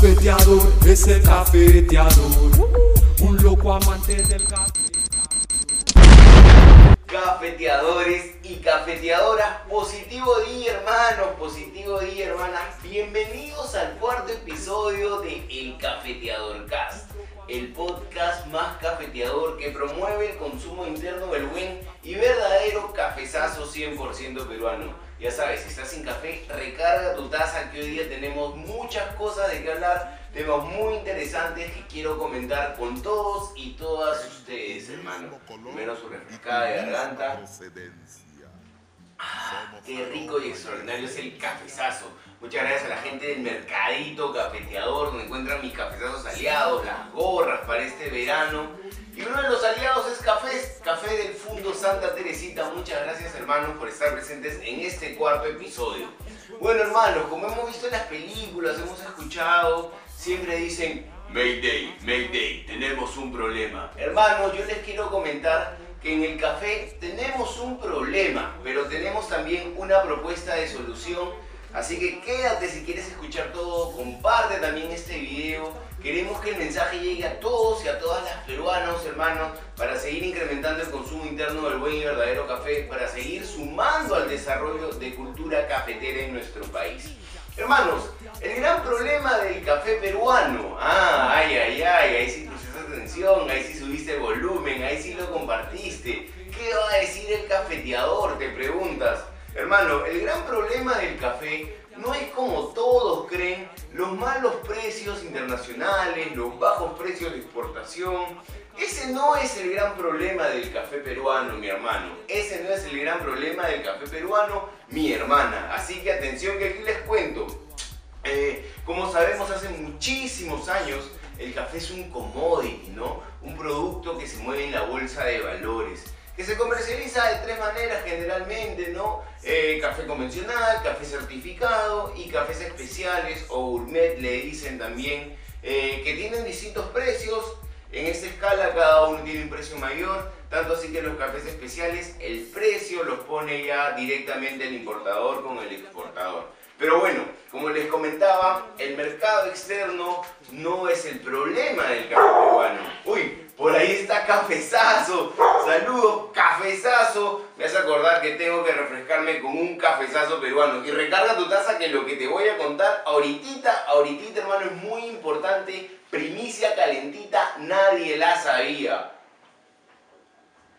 cafeteador, ese cafeteador, un loco amante del café. Cafeteadores y cafeteadoras, positivo día hermanos, positivo día hermanas, bienvenidos al cuarto episodio de El Cafeteador Cast, el podcast más cafeteador que promueve el consumo interno del buen y verdadero cafezazo 100% peruano. Ya sabes, si estás sin café, recarga tu taza que hoy día tenemos muchas cosas de que hablar, temas muy interesantes que quiero comentar con todos y todas ustedes, hermano. Primero su refrescada de garganta. Ah, qué rico y extraordinario es el cafezazo. Muchas gracias a la gente del Mercadito Cafeteador, donde encuentran mis cafezazos aliados, las gorras para este verano. Y uno de los aliados es Café, Café del Fundo Santa Teresita. Muchas gracias hermanos por estar presentes en este cuarto episodio. Bueno hermanos, como hemos visto en las películas, hemos escuchado, siempre dicen Mayday, Mayday, tenemos un problema. Hermanos, yo les quiero comentar que en el café tenemos un problema, pero tenemos también una propuesta de solución. Así que quédate si quieres escuchar todo, comparte también este video Queremos que el mensaje llegue a todos y a todas las peruanos, hermanos, para seguir incrementando el consumo interno del buen y verdadero café, para seguir sumando al desarrollo de cultura cafetera en nuestro país. Hermanos, el gran problema del café peruano, ah, ay, ay, ay, ahí sí pusiste atención, ahí sí subiste el volumen, ahí sí lo compartiste. ¿Qué va a decir el cafeteador? Te preguntas. Hermano, el gran problema del café no es como todos creen los malos precios internacionales, los bajos precios de exportación. Ese no es el gran problema del café peruano, mi hermano. Ese no es el gran problema del café peruano, mi hermana. Así que atención que aquí les cuento. Eh, como sabemos, hace muchísimos años el café es un commodity, ¿no? Un producto que se mueve en la bolsa de valores que se comercializa de tres maneras generalmente, ¿no? Eh, café convencional, café certificado y cafés especiales o gourmet le dicen también, eh, que tienen distintos precios. En esta escala cada uno tiene un precio mayor, tanto así que los cafés especiales el precio los pone ya directamente el importador con el exportador. Pero bueno, como les comentaba, el mercado externo no es el problema del café peruano. Uy, por ahí está cafezazo. Saludos, cafezazo. Me hace acordar que tengo que refrescarme con un cafezazo peruano. Y recarga tu taza que lo que te voy a contar ahorita, ahorita hermano, es muy importante. Primicia calentita, nadie la sabía.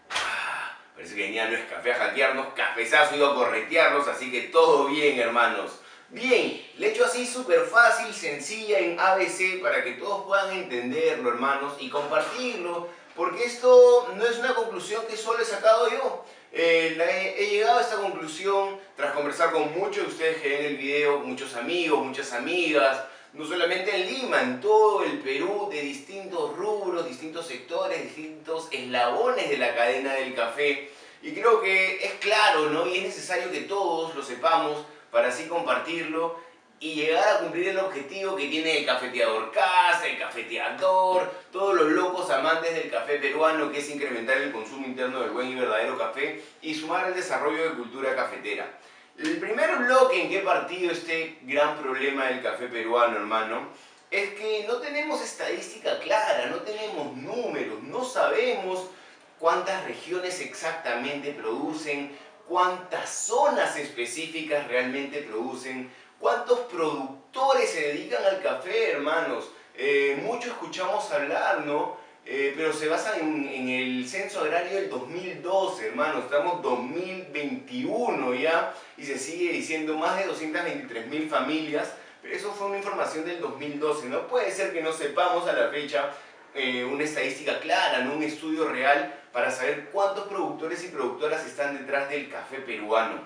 Ah, parece que venía no es café a hackearnos, cafezazo iba a corretearnos, así que todo bien, hermanos. Bien, le hecho así súper fácil, sencilla en ABC para que todos puedan entenderlo, hermanos, y compartirlo, porque esto no es una conclusión que solo he sacado yo. Eh, he, llegado a esta conclusión tras conversar con muchos de ustedes que ven el video, muchos amigos, muchas amigas, no solamente en Lima, en todo el Perú, de distintos rubros, distintos sectores, distintos eslabones de la cadena del café. Y creo que es claro, ¿no? Y es necesario que todos lo sepamos para así compartirlo y llegar a cumplir el objetivo que tiene el cafeteador casa, el cafeteador, todos los locos amantes del café peruano, que es incrementar el consumo interno del buen y verdadero café y sumar al desarrollo de cultura cafetera. El primer bloque en que he partido este gran problema del café peruano, hermano, es que no tenemos estadística clara, no tenemos números, no sabemos cuántas regiones exactamente producen, cuántas zonas específicas realmente producen, cuántos productores se dedican al café, hermanos. Eh, mucho escuchamos hablar, ¿no? Eh, pero se basa en, en, el censo agrario del 2012, hermanos. Estamos 2021 ya y se sigue diciendo más de 223 mil familias. Pero eso fue una información del 2012. No puede ser que no sepamos a la fecha eh, una estadística clara, ¿no? un estudio real para saber cuántos productores y productoras están detrás del café peruano.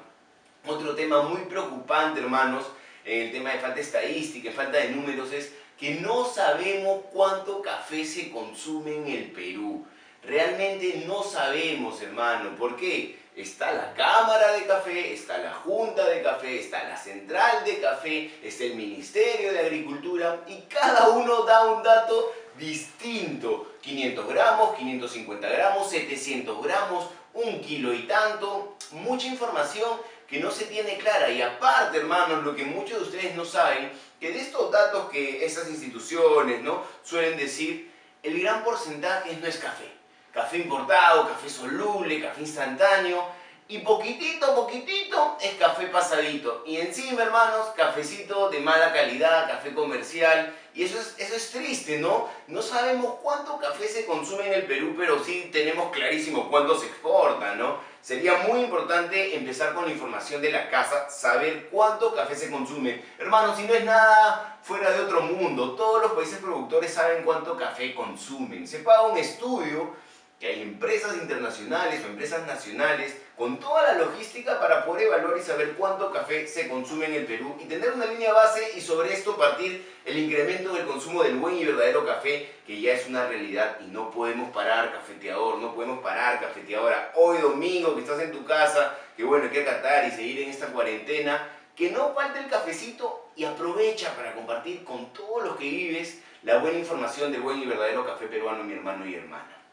Otro tema muy preocupante, hermanos, en el tema de falta de estadística, falta de números, es que no sabemos cuánto café se consume en el Perú. Realmente no sabemos, hermano. ¿Por qué? Está la Cámara de Café, está la Junta de Café, está la Central de Café, está el Ministerio de Agricultura y cada uno da un dato distinto. 500 gramos, 550 gramos, 700 gramos, un kilo y tanto. Mucha información, que no se tiene clara. Y aparte, hermanos, lo que muchos de ustedes no saben, que de estos datos que esas instituciones ¿no? suelen decir, el gran porcentaje no es café. Café importado, café soluble, café instantáneo. Y poquitito, poquitito es café pasadito. Y encima, hermanos, cafecito de mala calidad, café comercial. Y eso es, eso es triste, ¿no? No sabemos cuánto café se consume en el Perú, pero sí tenemos clarísimo cuánto se exporta, ¿no? Sería muy importante empezar con la información de la casa, saber cuánto café se consume. Hermanos, si no es nada fuera de otro mundo, todos los países productores saben cuánto café consumen. Se paga un estudio que hay empresas internacionales o empresas nacionales con toda la logística para poder evaluar y saber cuánto café se consume en el Perú y tener una línea base y sobre esto partir el incremento del consumo del buen y verdadero café que ya es una realidad y no podemos parar cafeteador, no podemos parar cafeteadora. Hoy domingo que estás en tu casa, que bueno, hay que acatar y seguir en esta cuarentena, que no falte el cafecito y aprovecha para compartir con todos los que vives la buena información del buen y verdadero café peruano, mi hermano y hermana.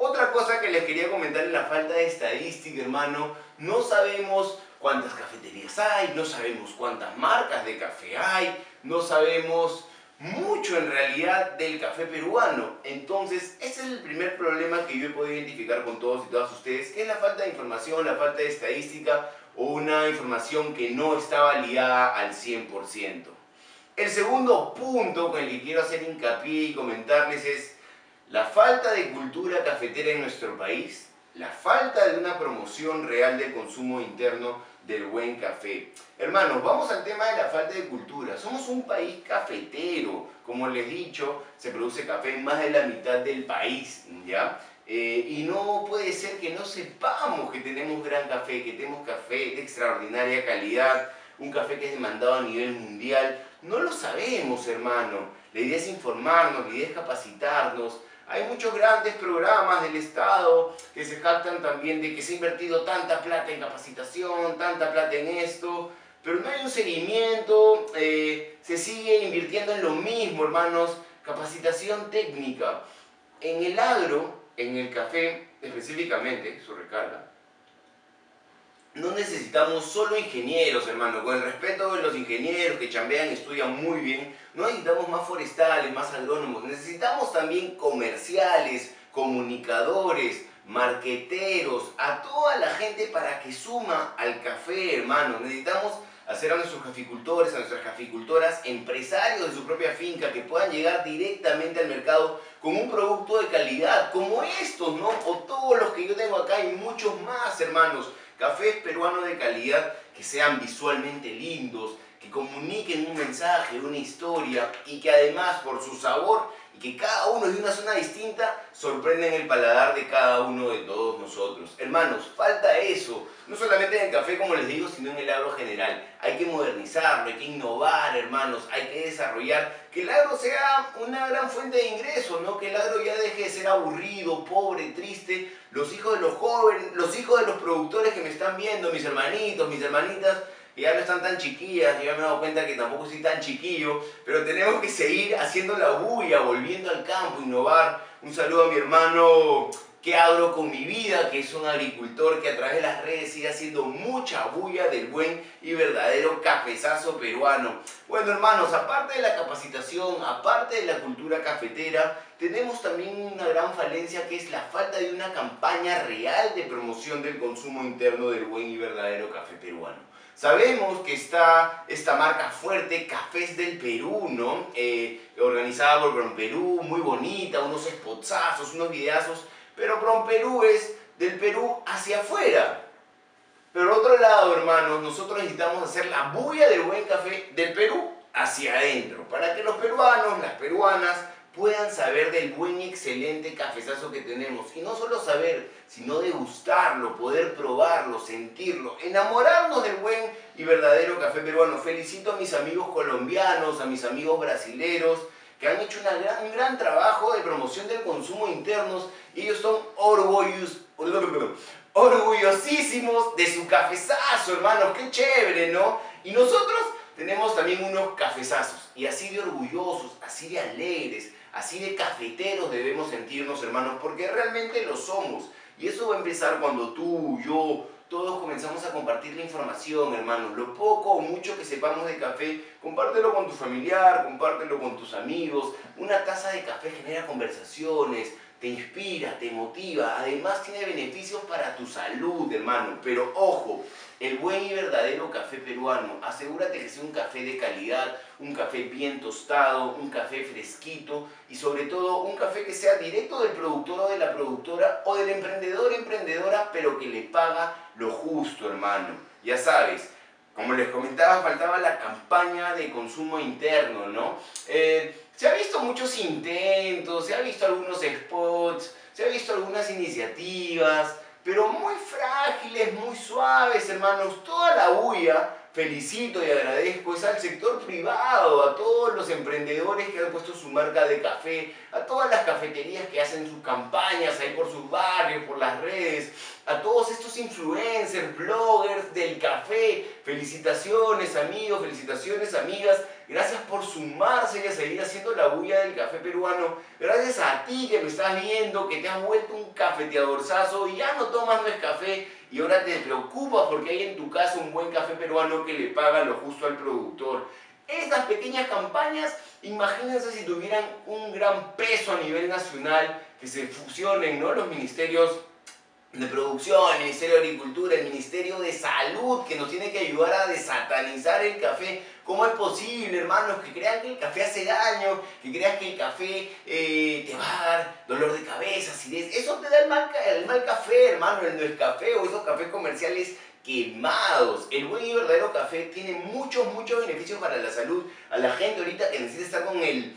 Otra cosa que les quería comentar es la falta de estadística, hermano. No sabemos cuántas cafeterías hay, no sabemos cuántas marcas de café hay, no sabemos mucho en realidad del café peruano. Entonces, ese es el primer problema que yo he podido identificar con todos y todas ustedes, que es la falta de información, la falta de estadística o una información que no está validada al 100%. El segundo punto con el que quiero hacer hincapié y comentarles es la falta de cultura cafetera en nuestro país, la falta de una promoción real del consumo interno del buen café. Hermanos, vamos al tema de la falta de cultura. Somos un país cafetero. Como les he dicho, se produce café en más de la mitad del país, ¿ya? Eh, y no puede ser que no sepamos que tenemos gran café, que tenemos café de extraordinaria calidad, un café que es demandado a nivel mundial. No lo sabemos, hermano. La idea es informarnos, la idea es capacitarnos, hay muchos grandes programas del Estado que se jactan también de que se ha invertido tanta plata en capacitación, tanta plata en esto, pero no hay un seguimiento, eh, se sigue invirtiendo en lo mismo, hermanos, capacitación técnica. En el agro, en el café específicamente, su recarga, no necesitamos solo ingenieros, hermano. Con el respeto de los ingenieros que chambean estudian muy bien, no necesitamos más forestales, más agrónomos. Necesitamos también comerciales, comunicadores, marqueteros, a toda la gente para que suma al café, hermano. Necesitamos hacer a nuestros caficultores, a nuestras caficultoras, empresarios de su propia finca que puedan llegar directamente al mercado con un producto de calidad, como estos, ¿no? O todos los que yo tengo acá y muchos más, hermanos Cafés peruanos de calidad que sean visualmente lindos, que comuniquen un mensaje, una historia y que además por su sabor que cada uno de una zona distinta sorprenden el paladar de cada uno de todos nosotros. Hermanos, falta eso, no solamente en el café como les digo, sino en el agro general. Hay que modernizarlo, hay que innovar, hermanos, hay que desarrollar, que el agro sea una gran fuente de ingresos, ¿no? que el agro ya deje de ser aburrido, pobre, triste. Los hijos de los jóvenes, los hijos de los productores que me están viendo, mis hermanitos, mis hermanitas, ya no están tan chiquillas, yo me he dado cuenta que tampoco soy tan chiquillo, pero tenemos que seguir haciendo la bulla, volviendo al campo, innovar. Un saludo a mi hermano que hablo con mi vida, que es un agricultor que a través de las redes sigue haciendo mucha bulla del buen y verdadero cafezazo peruano. Bueno hermanos, aparte de la capacitación, aparte de la cultura cafetera, tenemos también una gran falencia que es la falta de una campaña real de promoción del consumo interno del buen y verdadero café peruano. Sabemos que está esta marca fuerte, Cafés del Perú, ¿no? Eh, organizada por Perú, muy bonita, unos spotsazos, unos videazos, pero Perú es del Perú hacia afuera. Pero otro lado, hermanos, nosotros necesitamos hacer la bulla del buen café del Perú hacia adentro, para que los peruanos, las peruanas, puedan saber del buen y excelente cafezazo que tenemos. Y no solo saber, sino degustarlo, poder probarlo, sentirlo, enamorarnos del buen y verdadero café peruano. Felicito a mis amigos colombianos, a mis amigos brasileros, que han hecho un gran trabajo de promoción del consumo internos. Ellos son orgullosos, orgullosísimos de su cafezazo, hermanos. Qué chévere, ¿no? Y nosotros tenemos también unos cafezazos. Y así de orgullosos, así de alegres, Así de cafeteros debemos sentirnos, hermanos, porque realmente lo somos. Y eso va a empezar cuando tú, yo, todos comenzamos a compartir la información, hermanos. Lo poco o mucho que sepamos de café, compártelo con tu familiar, compártelo con tus amigos. Una taza de café genera conversaciones, te inspira, te motiva, además tiene beneficios para tu salud, hermano. Pero ojo, el buen y verdadero café peruano, asegúrate que sea un café de calidad, un café bien tostado, un café fresquito y sobre todo un café que sea directo del productor o de la productora o del emprendedor emprendedora, pero que le paga lo justo, hermano. Ya sabes, como les comentaba, faltaba la campaña de consumo interno, ¿no? Eh, se ha visto muchos intentos, se ha visto algunos spots, se ha visto algunas iniciativas, pero muy frágiles, muy suaves, hermanos. Toda la huya, felicito y agradezco, es al sector privado, a todos los emprendedores que han puesto su marca de café, a todas las cafeterías que hacen sus campañas ahí por sus barrios, por las redes, a todos estos influencers, bloggers del café. Felicitaciones amigos, felicitaciones amigas. Gracias por sumarse y seguir haciendo la bulla del café peruano. Gracias a ti que me estás viendo, que te has vuelto un cafeteadorzazo y ya no tomas más café y ahora te preocupas porque hay en tu casa un buen café peruano que le paga lo justo al productor. Estas pequeñas campañas, imagínense si tuvieran un gran peso a nivel nacional, que se fusionen ¿no? los ministerios de Producción, el Ministerio de Agricultura, el Ministerio de Salud, que nos tiene que ayudar a desatanizar el café. ¿Cómo es posible, hermanos, que crean que el café hace daño, que crean que el café eh, te va a dar dolor de cabeza, acidez? Eso te da el mal, el mal café, hermano, el es café o esos cafés comerciales quemados. El buen y verdadero café tiene muchos, muchos beneficios para la salud. A la gente ahorita que necesita estar con el,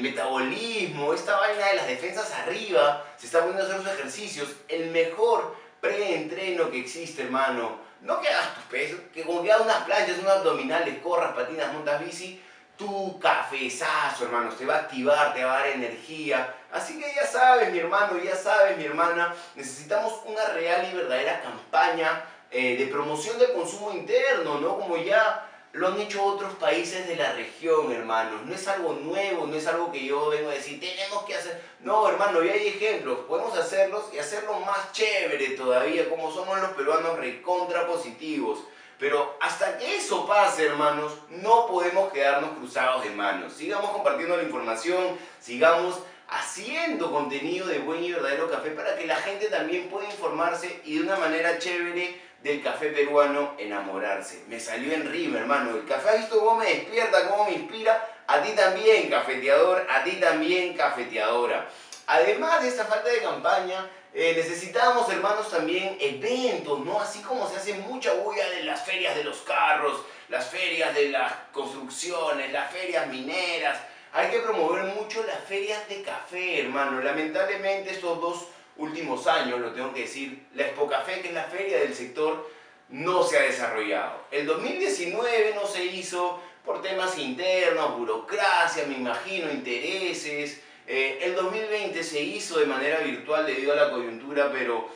metabolismo, esta vaina de las defensas arriba, se está poniendo a hacer los ejercicios. El mejor preentreno que existe, hermano. No que hagas tus pesos, que como que hagas unas planchas, unos abdominales, corras, patinas, montas bici, tu cafezazo, hermano, te va a activar, te va a dar energía. Así que ya sabes, mi hermano, ya sabes, mi hermana, necesitamos una real y verdadera campaña eh, de promoción del consumo interno, ¿no? Como ya lo han hecho otros países de la región, hermanos. No es algo nuevo, no es algo que yo vengo a decir, tenemos que hacer. No, hermano, ya hay ejemplos, podemos hacerlos y hacerlo más chévere todavía, como somos los peruanos recontra positivos. Pero hasta que eso pase, hermanos, no podemos quedarnos cruzados de manos. Sigamos compartiendo la información, sigamos haciendo contenido de buen y verdadero café para que la gente también pueda informarse y de una manera chévere del café peruano enamorarse. Me salió en rima, hermano. El café, ¿has visto cómo me despierta, cómo me inspira? A ti también, cafeteador, a ti también, cafeteadora. Además de esta falta de campaña, eh, necesitamos, hermanos, también eventos, ¿no? Así como se hace mucha bulla de las ferias de los carros, las ferias de las construcciones, las ferias mineras. Hay que promover mucho las ferias de café, hermano. Lamentablemente estos dos últimos años, lo tengo que decir, la Expocafé, que es la feria del sector, no se ha desarrollado. El 2019 no se hizo por temas internos, burocracia, me imagino, intereses. Eh, el 2020 se hizo de manera virtual debido a la coyuntura, pero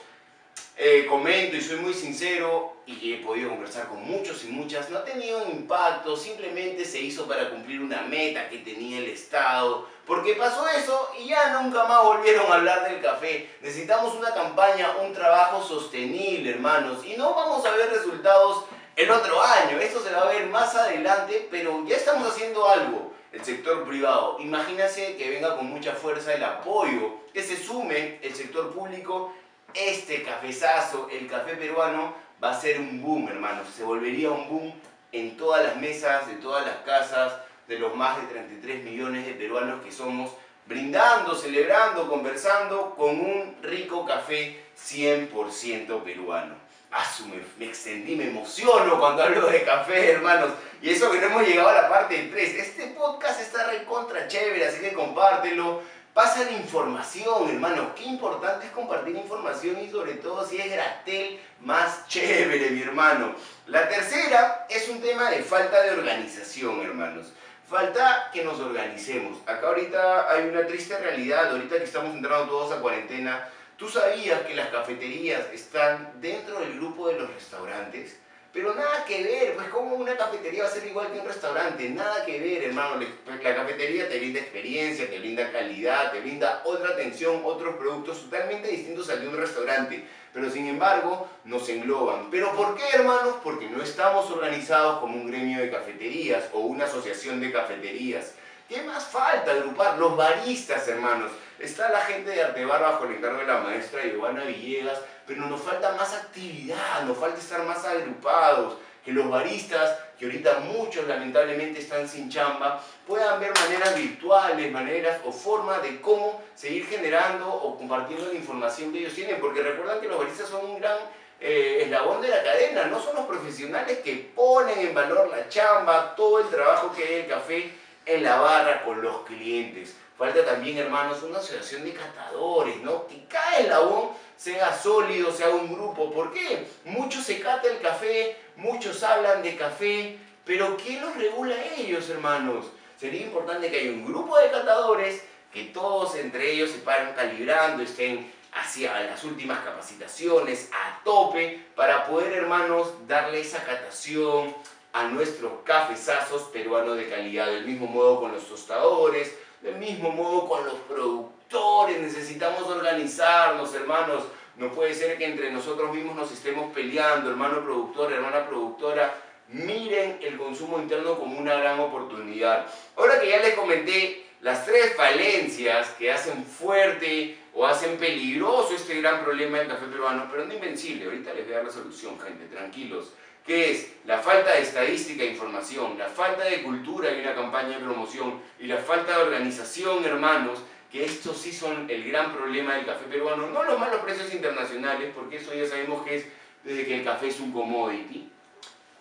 eh, comento y soy muy sincero y he podido conversar con muchos y muchas, no ha tenido impacto, simplemente se hizo para cumplir una meta que tenía el Estado, porque pasó eso y ya nunca más volvieron a hablar del café. Necesitamos una campaña, un trabajo sostenible, hermanos, y no vamos a ver resultados el otro año, esto se va a ver más adelante, pero ya estamos haciendo algo. El sector privado, imagínense que venga con mucha fuerza el apoyo, que se sume el sector público este cafezazo, el café peruano, va a ser un boom, hermanos. Se volvería un boom en todas las mesas, de todas las casas, de los más de 33 millones de peruanos que somos, brindando, celebrando, conversando con un rico café 100% peruano. Ah, me, me, extendí, me emociono cuando hablo de café, hermanos. Y eso que no hemos llegado a la parte 3. Este podcast está recontra chévere, así que compártelo Pasa la información, hermano. Qué importante es compartir información y sobre todo si es gratel, más chévere, mi hermano. La tercera es un tema de falta de organización, hermanos. Falta que nos organicemos. Acá ahorita hay una triste realidad, ahorita que estamos entrando todos a cuarentena. ¿Tú sabías que las cafeterías están dentro del grupo de los restaurantes? Pero nada que ver, pues como una cafetería va a ser igual que un restaurante, nada que ver, hermano. La cafetería te brinda experiencia, te brinda calidad, te brinda otra atención, otros productos totalmente distintos al de un restaurante. Pero sin embargo, nos engloban. ¿Pero por qué, hermanos? Porque no estamos organizados como un gremio de cafeterías o una asociación de cafeterías. ¿Qué más falta agrupar? Los baristas, hermanos. Está la gente de Artebar bajo el encargo de la maestra Giovanna Villegas, pero nos falta más actividad, nos falta estar más agrupados, que los baristas, que ahorita muchos lamentablemente están sin chamba, puedan ver maneras virtuales, maneras o formas de cómo seguir generando o compartiendo la información que ellos tienen, porque recuerdan que los baristas son un gran eh, eslabón de la cadena, no son los profesionales que ponen en valor la chamba, todo el trabajo que hay en el café en la barra con los clientes. Falta también, hermanos, una asociación de catadores, ¿no? Que cada eslabón sea sólido, sea un grupo. ¿Por qué? Muchos se cata el café, muchos hablan de café, pero ¿quién los regula a ellos, hermanos? Sería importante que haya un grupo de catadores, que todos entre ellos se paren calibrando, estén hacia las últimas capacitaciones, a tope, para poder, hermanos, darle esa catación a nuestros cafezazos peruanos de calidad. Del mismo modo con los tostadores, del mismo modo con los productores, necesitamos organizarnos, hermanos. No puede ser que entre nosotros mismos nos estemos peleando, hermano productor, hermana productora. Miren el consumo interno como una gran oportunidad. Ahora que ya les comenté las tres falencias que hacen fuerte o hacen peligroso este gran problema del café peruano, pero no invencible. Ahorita les voy a dar la solución, gente, tranquilos que es la falta de estadística e información, la falta de cultura y una campaña de promoción y la falta de organización, hermanos, que estos sí son el gran problema del café peruano, no los malos precios internacionales, porque eso ya sabemos que es desde que el café es un commodity.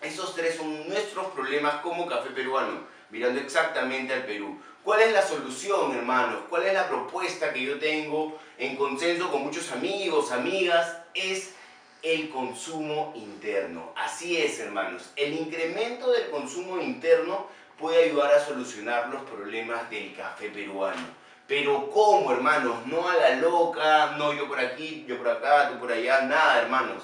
Esos tres son nuestros problemas como café peruano, mirando exactamente al Perú. ¿Cuál es la solución, hermanos? ¿Cuál es la propuesta que yo tengo en consenso con muchos amigos, amigas? Es el consumo interno. Así es, hermanos. El incremento del consumo interno puede ayudar a solucionar los problemas del café peruano. Pero ¿cómo, hermanos? No a la loca, no yo por aquí, yo por acá, tú por allá, nada, hermanos.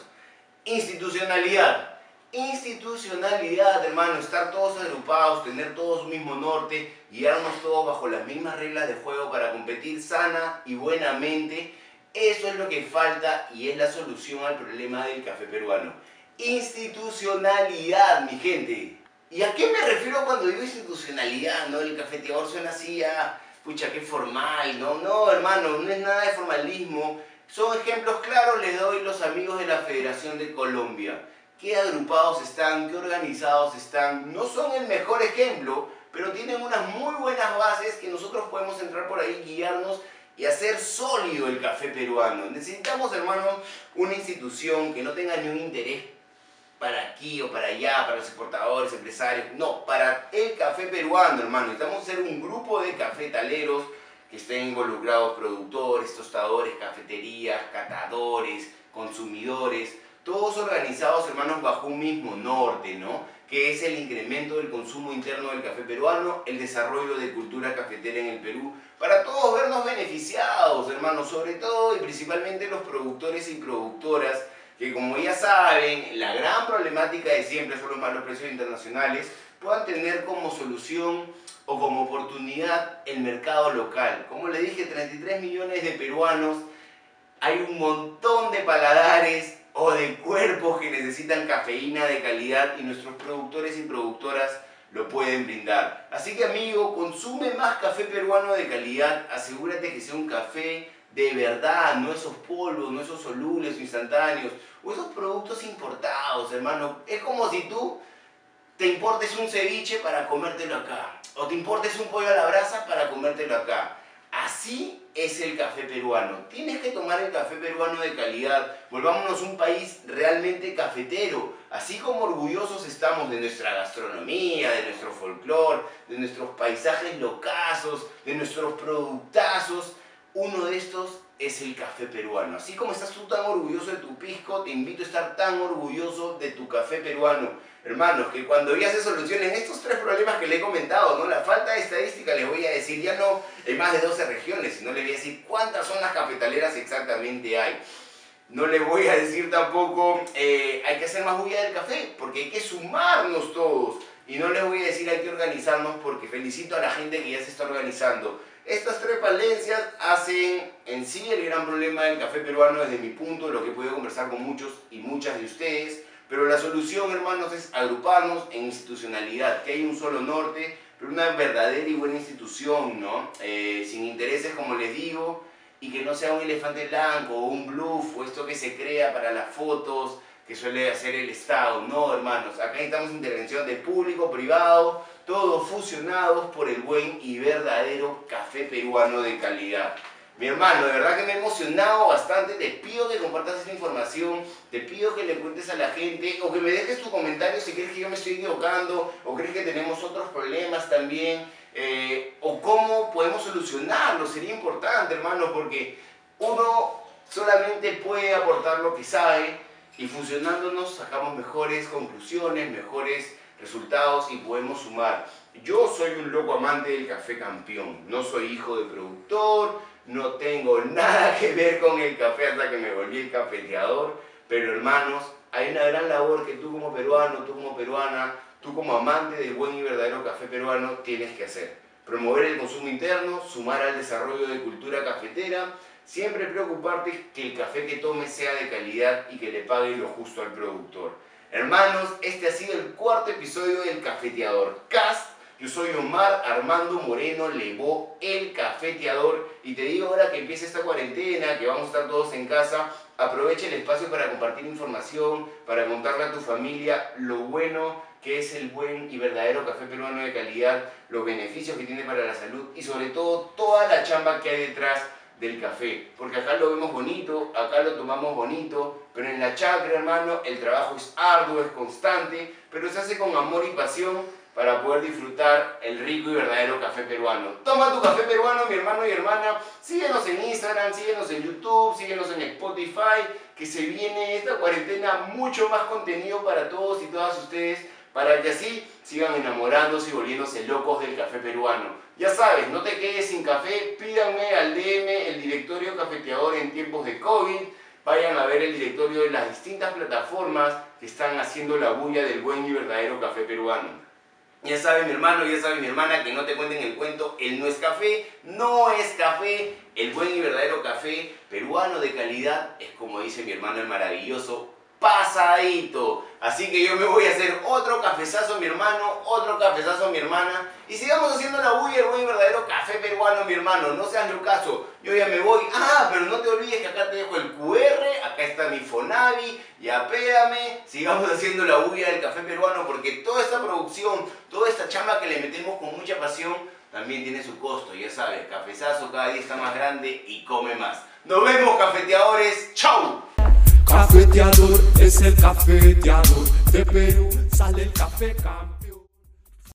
Institucionalidad. Institucionalidad, hermano, estar todos agrupados, tener todos un mismo norte, guiarnos todos bajo las mismas reglas de juego para competir sana y buenamente eso es lo que falta y es la solución al problema del café peruano. Institucionalidad, mi gente. ¿Y a qué me refiero cuando digo institucionalidad? ¿No? El cafeteador suena así a, pucha, qué formal. No, no, hermano, no es nada de formalismo. Son ejemplos claros, les doy los amigos de la Federación de Colombia. Qué agrupados están, qué organizados están. No son el mejor ejemplo, pero tienen unas muy buenas bases que nosotros podemos entrar por ahí, guiarnos y hacer sólido el café peruano. Necesitamos, hermano, una institución que no tenga ni un interés para aquí o para allá, para los exportadores, empresarios. No, para el café peruano, hermano. Necesitamos ser un grupo de cafetaleros que estén involucrados productores, tostadores, cafeterías, catadores, consumidores, todos organizados, hermanos, bajo un mismo norte, ¿no? Que es el incremento del consumo interno del café peruano, el desarrollo de cultura cafetera en el Perú, para todos vernos beneficiados, hermanos, sobre todo y principalmente los productores y productoras, que como ya saben, la gran problemática de siempre son los malos precios internacionales, puedan tener como solución o como oportunidad el mercado local. Como le dije, 33 millones de peruanos, hay un montón de paladares o de cuerpos que necesitan cafeína de calidad y nuestros productores y productoras lo pueden brindar. Así que amigo, consume más café peruano de calidad, asegúrate que sea un café de verdad, no esos polvos, no esos solubles instantáneos, o esos productos importados, hermano. Es como si tú te importes un ceviche para comértelo acá, o te importes un pollo a la brasa para comértelo acá. Así es el café peruano. Tienes que tomar el café peruano de calidad. Volvámonos un país realmente cafetero. Así como orgullosos estamos de nuestra gastronomía, de nuestro folclore, de nuestros paisajes locazos, de nuestros productazos, uno de estos es el café peruano. Así como estás tú tan orgulloso de tu pisco, te invito a estar tan orgulloso de tu café peruano. Hermanos, que cuando ya se solucionen estos tres problemas que le he comentado, ¿no? La falta de estadística, les voy a decir, ya no en más de 12 regiones, sino les voy a decir cuántas son las cafetaleras exactamente hay. no le voy a decir tampoco eh, hay que hacer más bulla del café, porque hay que sumarnos todos. Y no les voy a decir hay que organizarnos porque felicito a la gente que ya se está organizando. Estas tres valencias hacen en sí el gran problema del café peruano desde mi punto, lo que he podido conversar con muchos y muchas de ustedes. Pero la solución, hermanos, es agruparnos en institucionalidad, que hay un solo norte, pero una verdadera y buena institución, ¿no? Eh, sin intereses, como les digo, y que no sea un elefante blanco o un bluff o esto que se crea para las fotos que suele hacer el Estado. No, hermanos, acá necesitamos intervención de público, privado, todos fusionados por el buen y verdadero café peruano de calidad. Mi hermano, de verdad que me he emocionado bastante. Te pido que compartas esta información, te pido que le cuentes a la gente o que me dejes tu comentario si crees que yo me estoy equivocando o crees que tenemos otros problemas también eh, o cómo podemos solucionarlo. Sería importante, hermano, porque uno solamente puede aportar lo que sabe y fusionándonos sacamos mejores conclusiones, mejores resultados y podemos sumar. Yo soy un loco amante del café campeón, no soy hijo de productor, no tengo nada que ver con el café hasta que me volví el cafeteador, pero hermanos, hay una gran labor que tú como peruano, tú como peruana, tú como amante del buen y verdadero café peruano tienes que hacer. Promover el consumo interno, sumar al desarrollo de cultura cafetera, siempre preocuparte que el café que tomes sea de calidad y que le pague lo justo al productor. Hermanos, este ha sido el cuarto episodio del Cafeteador Cast. Yo soy Omar Armando Moreno Levó, el cafeteador, y te digo ahora que empieza esta cuarentena, que vamos a estar todos en casa, aprovecha el espacio para compartir información, para contarle a tu familia lo bueno que es el buen y verdadero café peruano de calidad, los beneficios que tiene para la salud y sobre todo toda la chamba que hay detrás del café. Porque acá lo vemos bonito, acá lo tomamos bonito, pero en la chacra, hermano, el trabajo es arduo, es constante, pero se hace con amor y pasión para poder disfrutar el rico y verdadero café peruano. Toma tu café peruano, mi hermano y hermana. Síguenos en Instagram, síguenos en YouTube, síguenos en Spotify, que se viene esta cuarentena mucho más contenido para todos y todas ustedes, para que así sigan enamorándose y volviéndose locos del café peruano. Ya sabes, no te quedes sin café, pídanme al DM el directorio cafeteador en tiempos de COVID. Vayan a ver el directorio de las distintas plataformas que están haciendo la bulla del buen y verdadero café peruano. Ya sabe mi hermano, ya sabe mi hermana que no te cuenten el cuento, el no es café, no es café, el buen y verdadero café peruano de calidad es como dice mi hermano el maravilloso pasadito. Así que yo me voy a hacer otro cafezazo mi hermano, otro cafezazo mi hermana. Y sigamos haciendo la bulla, el buen verdadero café peruano, mi hermano. No seas caso. Yo ya me voy. Ah, pero no te olvides que acá te dejo el QR, acá está mi Fonavi, ya péame. Sigamos haciendo la bulla del café peruano porque toda esta producción, toda esta chamba que le metemos con mucha pasión, también tiene su costo. Ya sabes, cafezazo cada día está más grande y come más. Nos vemos, cafeteadores. ¡Chau! Cafeteador es el cafeteador de Perú, sale el café.